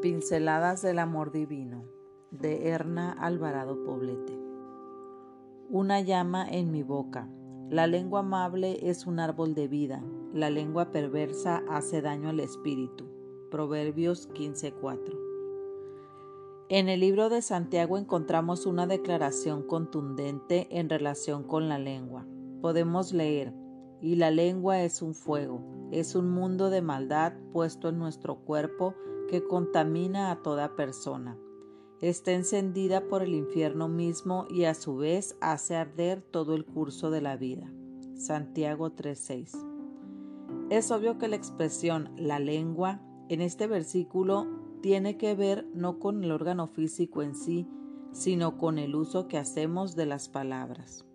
Pinceladas del Amor Divino de Erna Alvarado Poblete. Una llama en mi boca. La lengua amable es un árbol de vida. La lengua perversa hace daño al espíritu. Proverbios 15:4. En el libro de Santiago encontramos una declaración contundente en relación con la lengua. Podemos leer, y la lengua es un fuego, es un mundo de maldad puesto en nuestro cuerpo que contamina a toda persona. Está encendida por el infierno mismo y a su vez hace arder todo el curso de la vida. Santiago 3:6. Es obvio que la expresión la lengua en este versículo tiene que ver no con el órgano físico en sí, sino con el uso que hacemos de las palabras.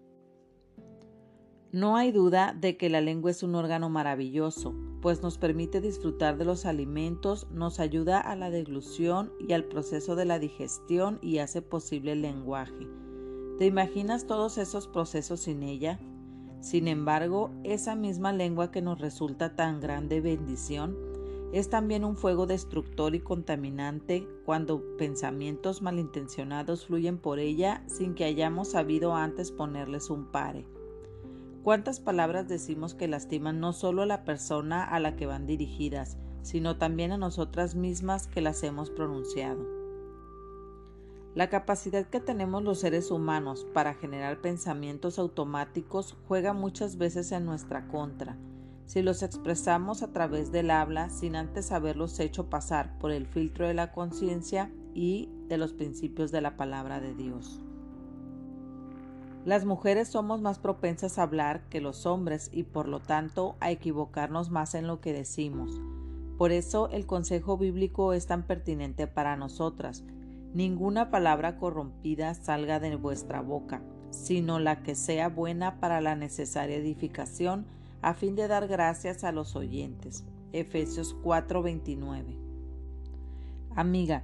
No hay duda de que la lengua es un órgano maravilloso, pues nos permite disfrutar de los alimentos, nos ayuda a la deglución y al proceso de la digestión y hace posible el lenguaje. ¿Te imaginas todos esos procesos sin ella? Sin embargo, esa misma lengua que nos resulta tan grande bendición es también un fuego destructor y contaminante cuando pensamientos malintencionados fluyen por ella sin que hayamos sabido antes ponerles un pare. ¿Cuántas palabras decimos que lastiman no solo a la persona a la que van dirigidas, sino también a nosotras mismas que las hemos pronunciado? La capacidad que tenemos los seres humanos para generar pensamientos automáticos juega muchas veces en nuestra contra. Si los expresamos a través del habla sin antes haberlos hecho pasar por el filtro de la conciencia y de los principios de la palabra de Dios. Las mujeres somos más propensas a hablar que los hombres y por lo tanto a equivocarnos más en lo que decimos. Por eso el consejo bíblico es tan pertinente para nosotras. Ninguna palabra corrompida salga de vuestra boca, sino la que sea buena para la necesaria edificación, a fin de dar gracias a los oyentes. Efesios 4:29. Amiga,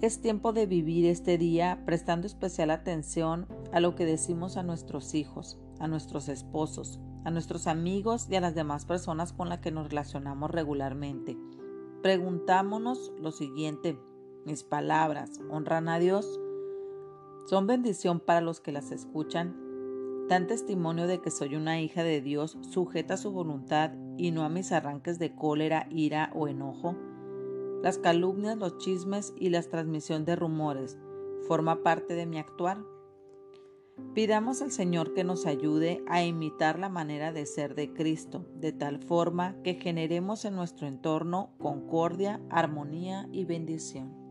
es tiempo de vivir este día prestando especial atención a lo que decimos a nuestros hijos, a nuestros esposos, a nuestros amigos y a las demás personas con las que nos relacionamos regularmente. Preguntámonos lo siguiente, ¿mis palabras honran a Dios? ¿Son bendición para los que las escuchan? ¿Dan testimonio de que soy una hija de Dios sujeta a su voluntad y no a mis arranques de cólera, ira o enojo? Las calumnias, los chismes y la transmisión de rumores forma parte de mi actuar. Pidamos al Señor que nos ayude a imitar la manera de ser de Cristo, de tal forma que generemos en nuestro entorno concordia, armonía y bendición.